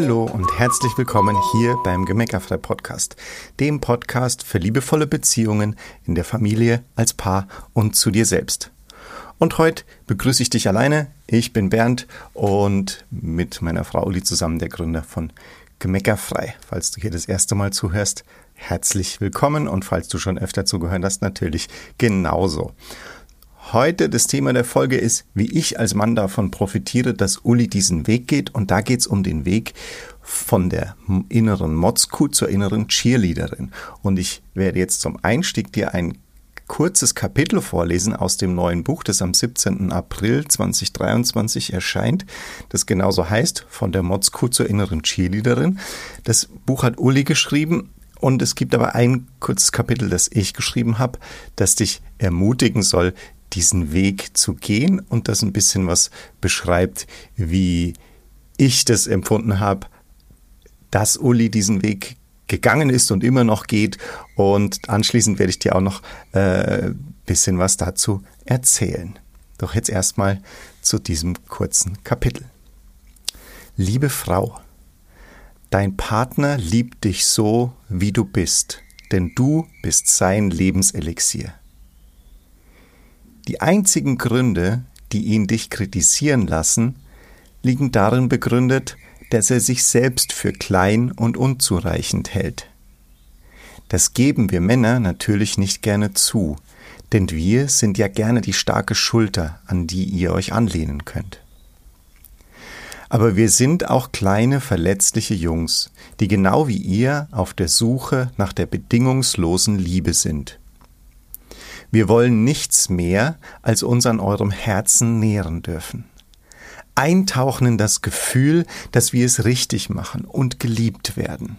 Hallo und herzlich willkommen hier beim Gemeckerfrei Podcast, dem Podcast für liebevolle Beziehungen in der Familie, als Paar und zu dir selbst. Und heute begrüße ich dich alleine. Ich bin Bernd und mit meiner Frau Uli zusammen der Gründer von Gemeckerfrei. Falls du hier das erste Mal zuhörst, herzlich willkommen und falls du schon öfter zugehört hast, natürlich genauso. Heute das Thema der Folge ist, wie ich als Mann davon profitiere, dass Uli diesen Weg geht. Und da geht es um den Weg von der inneren Motzkuh zur inneren Cheerleaderin. Und ich werde jetzt zum Einstieg dir ein kurzes Kapitel vorlesen aus dem neuen Buch, das am 17. April 2023 erscheint, das genauso heißt, von der Motzkuh zur inneren Cheerleaderin. Das Buch hat Uli geschrieben und es gibt aber ein kurzes Kapitel, das ich geschrieben habe, das dich ermutigen soll, diesen Weg zu gehen und das ein bisschen was beschreibt, wie ich das empfunden habe, dass Uli diesen Weg gegangen ist und immer noch geht. Und anschließend werde ich dir auch noch äh, bisschen was dazu erzählen. Doch jetzt erstmal zu diesem kurzen Kapitel. Liebe Frau, dein Partner liebt dich so, wie du bist, denn du bist sein Lebenselixier. Die einzigen Gründe, die ihn dich kritisieren lassen, liegen darin begründet, dass er sich selbst für klein und unzureichend hält. Das geben wir Männer natürlich nicht gerne zu, denn wir sind ja gerne die starke Schulter, an die ihr euch anlehnen könnt. Aber wir sind auch kleine, verletzliche Jungs, die genau wie ihr auf der Suche nach der bedingungslosen Liebe sind. Wir wollen nichts mehr, als uns an eurem Herzen nähren dürfen. Eintauchen in das Gefühl, dass wir es richtig machen und geliebt werden.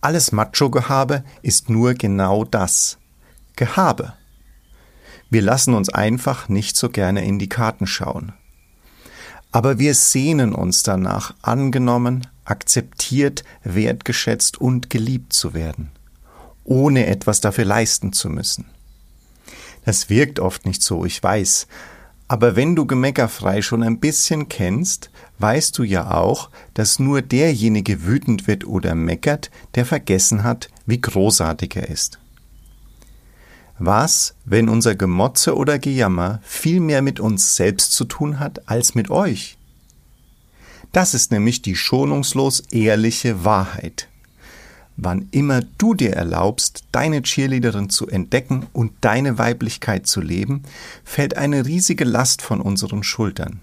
Alles Macho-Gehabe ist nur genau das. Gehabe. Wir lassen uns einfach nicht so gerne in die Karten schauen. Aber wir sehnen uns danach, angenommen, akzeptiert, wertgeschätzt und geliebt zu werden, ohne etwas dafür leisten zu müssen. Das wirkt oft nicht so, ich weiß. Aber wenn du Gemeckerfrei schon ein bisschen kennst, weißt du ja auch, dass nur derjenige wütend wird oder meckert, der vergessen hat, wie großartig er ist. Was, wenn unser Gemotze oder Gejammer viel mehr mit uns selbst zu tun hat als mit euch? Das ist nämlich die schonungslos ehrliche Wahrheit wann immer du dir erlaubst, deine Cheerleaderin zu entdecken und deine Weiblichkeit zu leben, fällt eine riesige Last von unseren Schultern.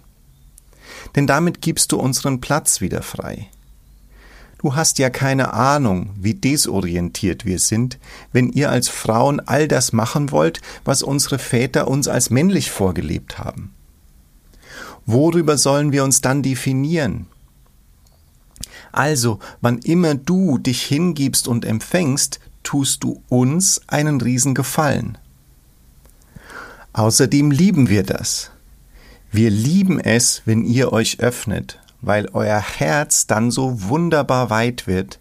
Denn damit gibst du unseren Platz wieder frei. Du hast ja keine Ahnung, wie desorientiert wir sind, wenn ihr als Frauen all das machen wollt, was unsere Väter uns als männlich vorgelebt haben. Worüber sollen wir uns dann definieren? Also, wann immer du dich hingibst und empfängst, tust du uns einen Riesengefallen. Außerdem lieben wir das. Wir lieben es, wenn ihr euch öffnet, weil euer Herz dann so wunderbar weit wird,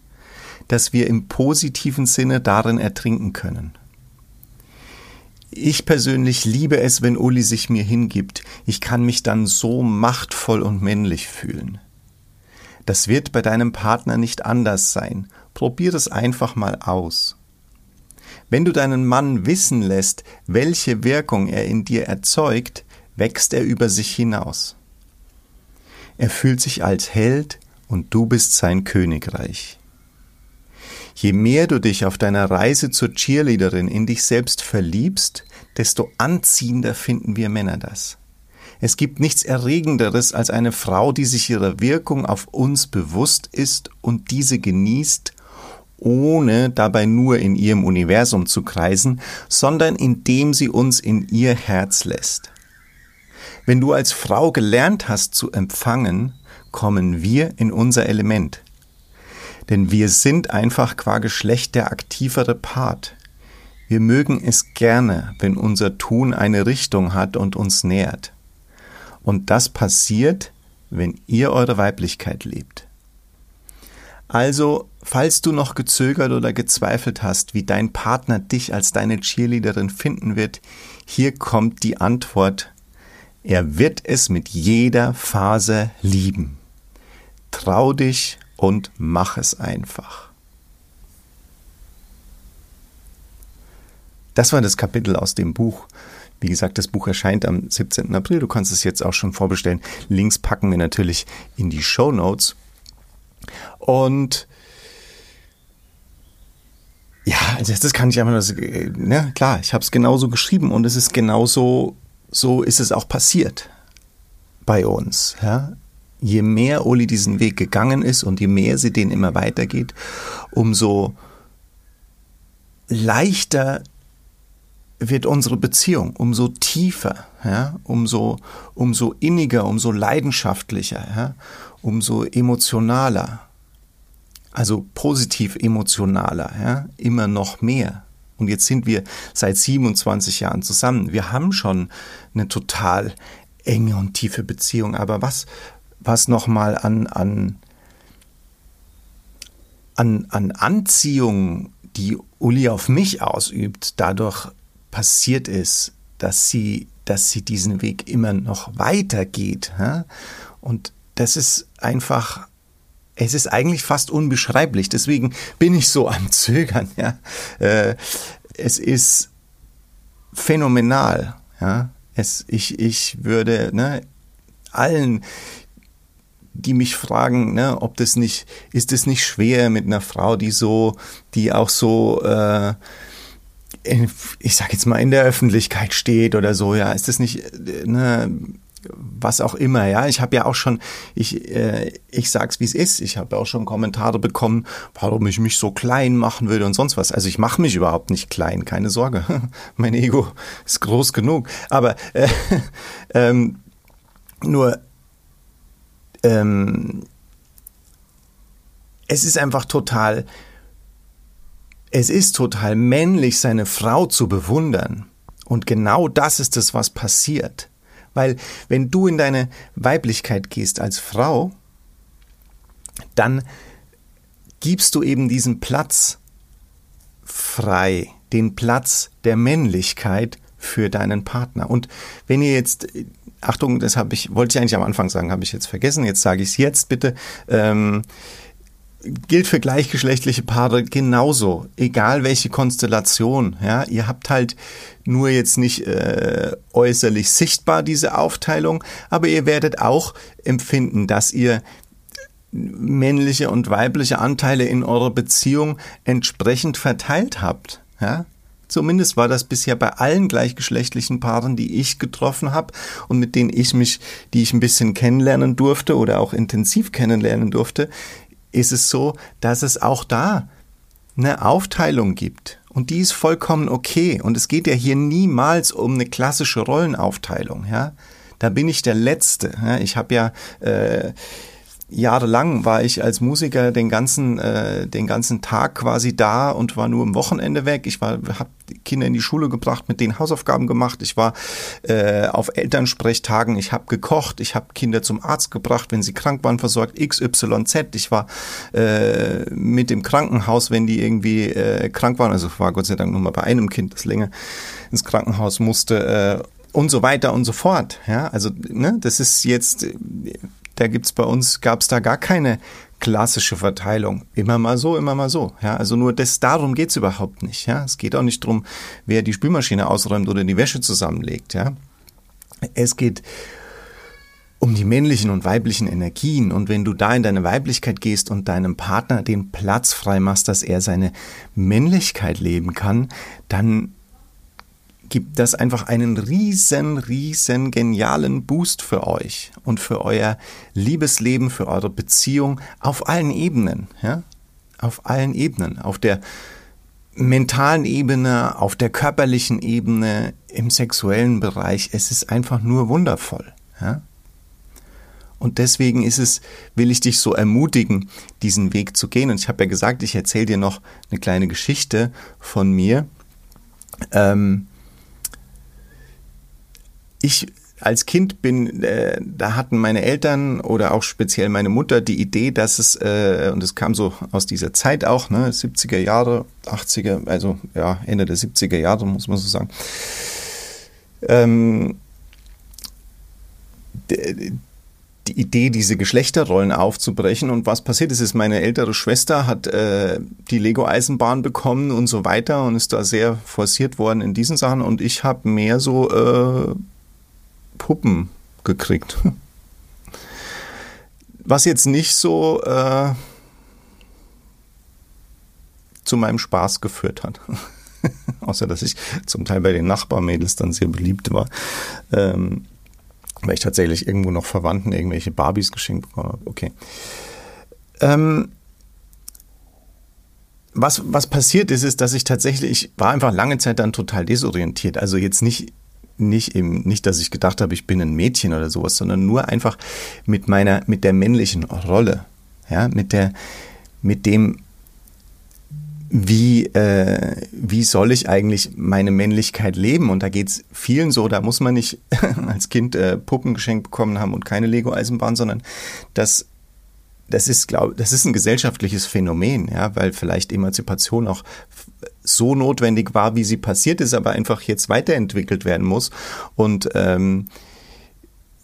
dass wir im positiven Sinne darin ertrinken können. Ich persönlich liebe es, wenn Uli sich mir hingibt. Ich kann mich dann so machtvoll und männlich fühlen. Das wird bei deinem Partner nicht anders sein. Probier es einfach mal aus. Wenn du deinen Mann wissen lässt, welche Wirkung er in dir erzeugt, wächst er über sich hinaus. Er fühlt sich als Held und du bist sein Königreich. Je mehr du dich auf deiner Reise zur Cheerleaderin in dich selbst verliebst, desto anziehender finden wir Männer das. Es gibt nichts Erregenderes als eine Frau, die sich ihrer Wirkung auf uns bewusst ist und diese genießt, ohne dabei nur in ihrem Universum zu kreisen, sondern indem sie uns in ihr Herz lässt. Wenn du als Frau gelernt hast zu empfangen, kommen wir in unser Element. Denn wir sind einfach qua Geschlecht der aktivere Part. Wir mögen es gerne, wenn unser Tun eine Richtung hat und uns nährt. Und das passiert, wenn ihr eure Weiblichkeit lebt. Also, falls du noch gezögert oder gezweifelt hast, wie dein Partner dich als deine Cheerleaderin finden wird, hier kommt die Antwort. Er wird es mit jeder Phase lieben. Trau dich und mach es einfach. Das war das Kapitel aus dem Buch. Wie gesagt, das Buch erscheint am 17. April. Du kannst es jetzt auch schon vorbestellen. Links packen wir natürlich in die Show Notes. Und ja, also das kann ich einfach, ne, klar, ich habe es genauso geschrieben und es ist genauso, so ist es auch passiert bei uns. Ja? Je mehr Uli diesen Weg gegangen ist und je mehr sie den immer weitergeht, umso leichter wird unsere Beziehung, umso tiefer, ja? umso, umso inniger, umso leidenschaftlicher, ja? umso emotionaler. Also positiv emotionaler, ja? immer noch mehr. Und jetzt sind wir seit 27 Jahren zusammen. Wir haben schon eine total enge und tiefe Beziehung. Aber was, was nochmal an, an, an, an Anziehung, die Uli auf mich ausübt, dadurch passiert ist, dass sie, dass sie diesen Weg immer noch weitergeht. Und das ist einfach, es ist eigentlich fast unbeschreiblich. Deswegen bin ich so am Zögern. Ja? Äh, es ist phänomenal. Ja? Es, ich, ich würde ne, allen, die mich fragen, ne, ob das nicht, ist es nicht schwer mit einer Frau, die so, die auch so, äh, ich sag jetzt mal, in der Öffentlichkeit steht oder so, ja, ist das nicht, äh, ne, was auch immer, ja. Ich habe ja auch schon, ich, äh, ich sag's wie es ist. Ich habe auch schon Kommentare bekommen, warum ich mich so klein machen würde und sonst was. Also ich mache mich überhaupt nicht klein, keine Sorge. mein Ego ist groß genug. Aber äh, ähm, nur ähm, es ist einfach total, es ist total männlich, seine Frau zu bewundern. Und genau das ist es, was passiert. Weil wenn du in deine Weiblichkeit gehst als Frau, dann gibst du eben diesen Platz frei, den Platz der Männlichkeit für deinen Partner. Und wenn ihr jetzt, Achtung, das habe ich, wollte ich eigentlich am Anfang sagen, habe ich jetzt vergessen, jetzt sage ich es jetzt bitte. Ähm, gilt für gleichgeschlechtliche Paare genauso, egal welche Konstellation. Ja, ihr habt halt nur jetzt nicht äh, äußerlich sichtbar diese Aufteilung, aber ihr werdet auch empfinden, dass ihr männliche und weibliche Anteile in eurer Beziehung entsprechend verteilt habt. Ja? Zumindest war das bisher bei allen gleichgeschlechtlichen Paaren, die ich getroffen habe und mit denen ich mich, die ich ein bisschen kennenlernen durfte oder auch intensiv kennenlernen durfte, ist es so, dass es auch da eine Aufteilung gibt. Und die ist vollkommen okay. Und es geht ja hier niemals um eine klassische Rollenaufteilung. Ja? Da bin ich der Letzte. Ja? Ich habe ja äh, jahrelang war ich als Musiker den ganzen äh, den ganzen Tag quasi da und war nur am Wochenende weg. Ich war habe Kinder in die Schule gebracht, mit denen Hausaufgaben gemacht. Ich war äh, auf Elternsprechtagen. Ich habe gekocht. Ich habe Kinder zum Arzt gebracht, wenn sie krank waren, versorgt XYZ. Ich war äh, mit dem Krankenhaus, wenn die irgendwie äh, krank waren. Also war Gott sei Dank nur mal bei einem Kind, das länger ins Krankenhaus musste. Äh, und so weiter und so fort. Ja, also ne, das ist jetzt da gibt's bei uns, gab's da gar keine klassische Verteilung. Immer mal so, immer mal so. Ja, also nur das, darum geht's überhaupt nicht. Ja, es geht auch nicht drum, wer die Spülmaschine ausräumt oder die Wäsche zusammenlegt. Ja, es geht um die männlichen und weiblichen Energien. Und wenn du da in deine Weiblichkeit gehst und deinem Partner den Platz frei machst, dass er seine Männlichkeit leben kann, dann gibt das einfach einen riesen, riesen genialen Boost für euch und für euer Liebesleben, für eure Beziehung auf allen Ebenen, ja? Auf allen Ebenen, auf der mentalen Ebene, auf der körperlichen Ebene, im sexuellen Bereich. Es ist einfach nur wundervoll, ja? Und deswegen ist es, will ich dich so ermutigen, diesen Weg zu gehen. Und ich habe ja gesagt, ich erzähle dir noch eine kleine Geschichte von mir. Ähm, ich als Kind bin, äh, da hatten meine Eltern oder auch speziell meine Mutter die Idee, dass es, äh, und es kam so aus dieser Zeit auch, ne, 70er Jahre, 80er, also ja, Ende der 70er Jahre, muss man so sagen, ähm, die Idee, diese Geschlechterrollen aufzubrechen. Und was passiert ist, ist, meine ältere Schwester hat äh, die Lego-Eisenbahn bekommen und so weiter und ist da sehr forciert worden in diesen Sachen. Und ich habe mehr so äh, Puppen gekriegt. Was jetzt nicht so äh, zu meinem Spaß geführt hat. Außer dass ich zum Teil bei den Nachbarmädels dann sehr beliebt war. Ähm, weil ich tatsächlich irgendwo noch Verwandten irgendwelche Barbies geschenkt bekommen habe. Okay. Ähm, was, was passiert ist, ist, dass ich tatsächlich, ich war einfach lange Zeit dann total desorientiert. Also jetzt nicht, nicht eben, nicht, dass ich gedacht habe, ich bin ein Mädchen oder sowas, sondern nur einfach mit meiner, mit der männlichen Rolle. Ja, mit der, mit dem, wie, äh, wie soll ich eigentlich meine Männlichkeit leben? Und da geht's vielen so, da muss man nicht als Kind äh, Puppen geschenkt bekommen haben und keine Lego-Eisenbahn, sondern das, das ist, glaube das ist ein gesellschaftliches Phänomen, ja, weil vielleicht Emanzipation auch so notwendig war, wie sie passiert ist, aber einfach jetzt weiterentwickelt werden muss. Und ähm,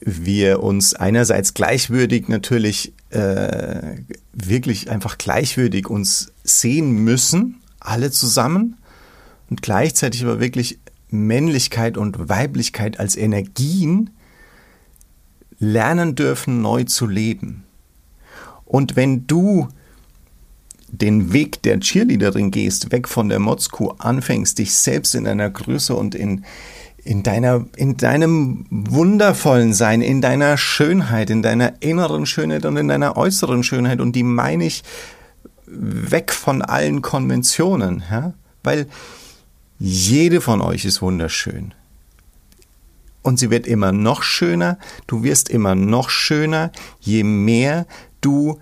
wir uns einerseits gleichwürdig natürlich äh, wirklich einfach gleichwürdig uns sehen müssen, alle zusammen, und gleichzeitig aber wirklich Männlichkeit und Weiblichkeit als Energien lernen dürfen, neu zu leben. Und wenn du den Weg der Cheerleaderin gehst, weg von der Motzkuh, anfängst, dich selbst in deiner Größe und in, in deiner, in deinem wundervollen Sein, in deiner Schönheit, in deiner inneren Schönheit und in deiner äußeren Schönheit. Und die meine ich weg von allen Konventionen, ja? weil jede von euch ist wunderschön. Und sie wird immer noch schöner, du wirst immer noch schöner, je mehr du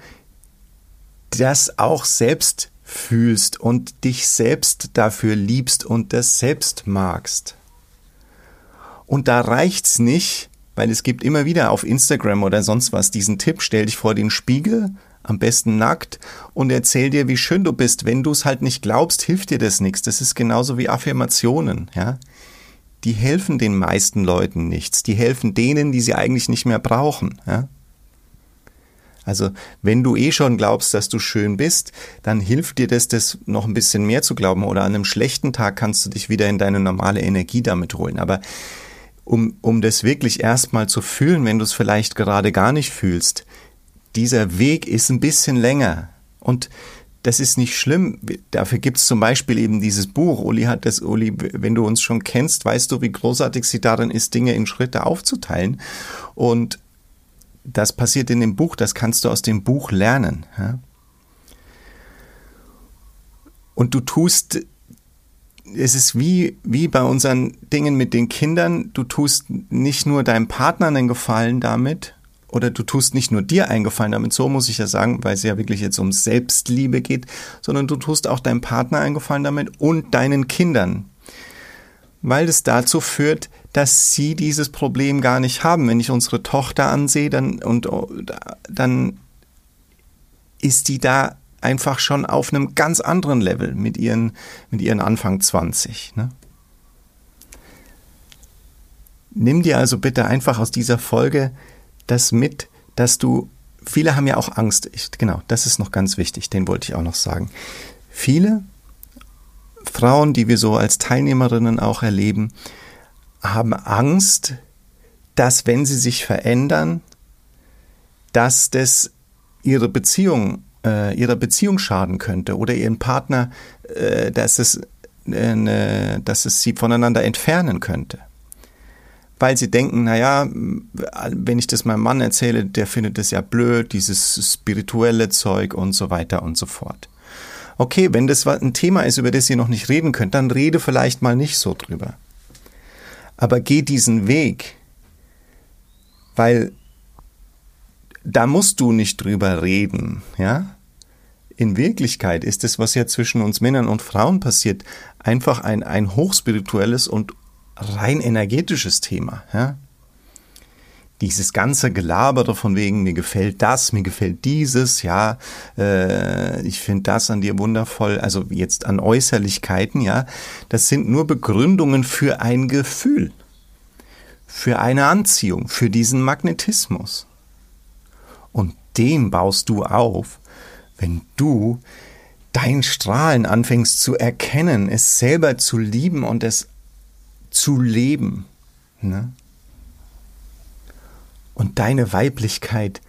das auch selbst fühlst und dich selbst dafür liebst und das selbst magst. Und da reicht's nicht, weil es gibt immer wieder auf Instagram oder sonst was diesen Tipp, stell dich vor den Spiegel, am besten nackt, und erzähl dir, wie schön du bist. Wenn du es halt nicht glaubst, hilft dir das nichts. Das ist genauso wie Affirmationen, ja. Die helfen den meisten Leuten nichts. Die helfen denen, die sie eigentlich nicht mehr brauchen, ja. Also, wenn du eh schon glaubst, dass du schön bist, dann hilft dir das, das noch ein bisschen mehr zu glauben. Oder an einem schlechten Tag kannst du dich wieder in deine normale Energie damit holen. Aber um, um das wirklich erstmal zu fühlen, wenn du es vielleicht gerade gar nicht fühlst. Dieser Weg ist ein bisschen länger und das ist nicht schlimm. Dafür gibt es zum Beispiel eben dieses Buch. Uli hat das, Uli, wenn du uns schon kennst, weißt du, wie großartig sie darin ist, Dinge in Schritte aufzuteilen. Und das passiert in dem Buch, das kannst du aus dem Buch lernen. Ja? Und du tust es ist wie, wie bei unseren Dingen mit den Kindern, du tust nicht nur deinem Partner einen Gefallen damit, oder du tust nicht nur dir einen Gefallen damit, so muss ich ja sagen, weil es ja wirklich jetzt um Selbstliebe geht, sondern du tust auch deinem Partner einen Gefallen damit und deinen Kindern. Weil es dazu führt, dass sie dieses Problem gar nicht haben. Wenn ich unsere Tochter ansehe, dann, und, dann ist die da einfach schon auf einem ganz anderen Level mit ihren, mit ihren Anfang 20. Ne? Nimm dir also bitte einfach aus dieser Folge das mit, dass du, viele haben ja auch Angst. Ich, genau, das ist noch ganz wichtig, den wollte ich auch noch sagen. Viele Frauen, die wir so als Teilnehmerinnen auch erleben, haben Angst, dass wenn sie sich verändern, dass das ihre Beziehung äh, ihrer Beziehung schaden könnte oder ihren Partner, äh, dass, es, äh, ne, dass es sie voneinander entfernen könnte. Weil sie denken, naja, wenn ich das meinem Mann erzähle, der findet das ja blöd, dieses spirituelle Zeug und so weiter und so fort. Okay, wenn das ein Thema ist, über das ihr noch nicht reden könnt, dann rede vielleicht mal nicht so drüber. Aber geh diesen Weg, weil da musst du nicht drüber reden, ja? In Wirklichkeit ist es, was ja zwischen uns Männern und Frauen passiert, einfach ein, ein hochspirituelles und rein energetisches Thema, ja? Dieses ganze Gelabere von wegen, mir gefällt das, mir gefällt dieses, ja, äh, ich finde das an dir wundervoll, also jetzt an Äußerlichkeiten, ja, das sind nur Begründungen für ein Gefühl, für eine Anziehung, für diesen Magnetismus. den baust du auf, wenn du dein Strahlen anfängst zu erkennen, es selber zu lieben und es zu leben. Ne? Und deine Weiblichkeit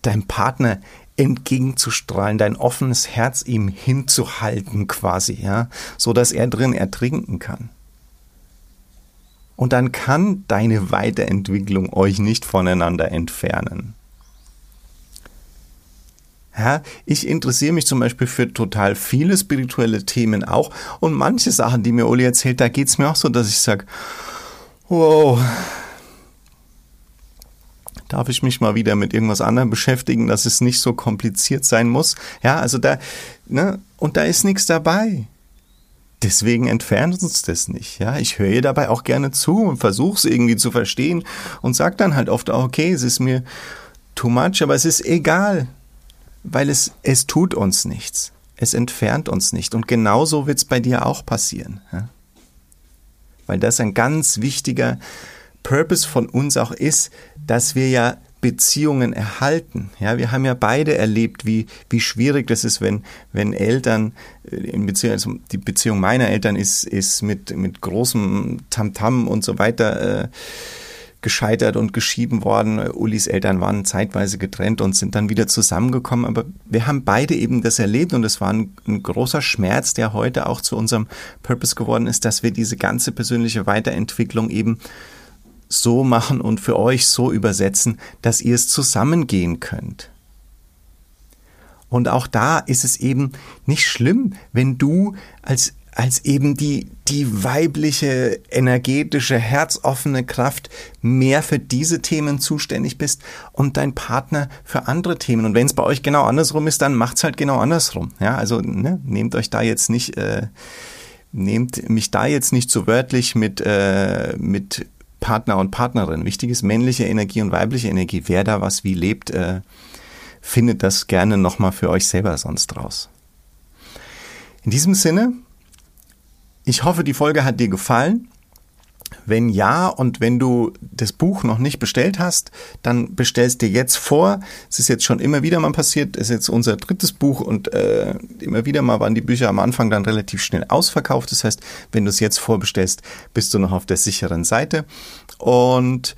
deinem Partner entgegenzustrahlen, dein offenes Herz ihm hinzuhalten quasi, ja, so dass er drin ertrinken kann. Und dann kann deine Weiterentwicklung euch nicht voneinander entfernen. Ja, ich interessiere mich zum Beispiel für total viele spirituelle Themen auch und manche Sachen, die mir Uli erzählt, da geht es mir auch so, dass ich sage, wow, darf ich mich mal wieder mit irgendwas anderem beschäftigen, dass es nicht so kompliziert sein muss. Ja, also da, ne, und da ist nichts dabei. Deswegen entfernt uns das nicht. Ja, ich höre ihr dabei auch gerne zu und versuche es irgendwie zu verstehen und sage dann halt oft, okay, es ist mir too much, aber es ist egal, weil es, es tut uns nichts. Es entfernt uns nicht. Und genauso wird es bei dir auch passieren. Ja? Weil das ein ganz wichtiger Purpose von uns auch ist, dass wir ja Beziehungen erhalten. Ja, wir haben ja beide erlebt, wie, wie schwierig das ist, wenn, wenn Eltern, äh, in Beziehung, also die Beziehung meiner Eltern ist, ist mit, mit großem Tamtam und so weiter äh, gescheitert und geschieden worden. Ulis Eltern waren zeitweise getrennt und sind dann wieder zusammengekommen. Aber wir haben beide eben das erlebt und es war ein, ein, großer Schmerz, der heute auch zu unserem Purpose geworden ist, dass wir diese ganze persönliche Weiterentwicklung eben so machen und für euch so übersetzen, dass ihr es zusammengehen könnt. Und auch da ist es eben nicht schlimm, wenn du als, als eben die, die weibliche, energetische, herzoffene Kraft mehr für diese Themen zuständig bist und dein Partner für andere Themen. Und wenn es bei euch genau andersrum ist, dann macht's halt genau andersrum. Ja, also ne, nehmt euch da jetzt nicht, äh, nehmt mich da jetzt nicht so wörtlich mit, äh, mit Partner und Partnerin. Wichtig ist männliche Energie und weibliche Energie. Wer da was wie lebt, äh, findet das gerne nochmal für euch selber sonst raus. In diesem Sinne, ich hoffe, die Folge hat dir gefallen. Wenn ja und wenn du das Buch noch nicht bestellt hast, dann bestellst dir jetzt vor. Es ist jetzt schon immer wieder mal passiert, es ist jetzt unser drittes Buch und äh, immer wieder mal waren die Bücher am Anfang dann relativ schnell ausverkauft. Das heißt, wenn du es jetzt vorbestellst, bist du noch auf der sicheren Seite. Und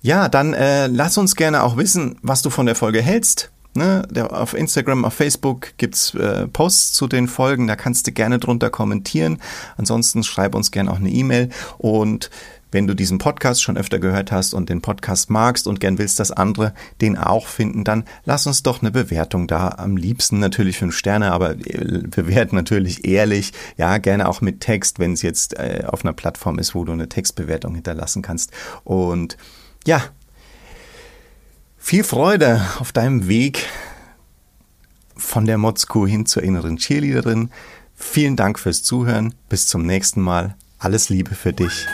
ja, dann äh, lass uns gerne auch wissen, was du von der Folge hältst. Ne, der, auf Instagram, auf Facebook gibt's äh, Posts zu den Folgen, da kannst du gerne drunter kommentieren. Ansonsten schreib uns gerne auch eine E-Mail und wenn du diesen Podcast schon öfter gehört hast und den Podcast magst und gern willst, dass andere den auch finden, dann lass uns doch eine Bewertung da. Am liebsten natürlich fünf Sterne, aber äh, bewert natürlich ehrlich. Ja, gerne auch mit Text, wenn es jetzt äh, auf einer Plattform ist, wo du eine Textbewertung hinterlassen kannst. Und ja, viel Freude auf deinem Weg von der Motzkuh hin zur inneren Cheerleaderin. Vielen Dank fürs Zuhören. Bis zum nächsten Mal. Alles Liebe für dich.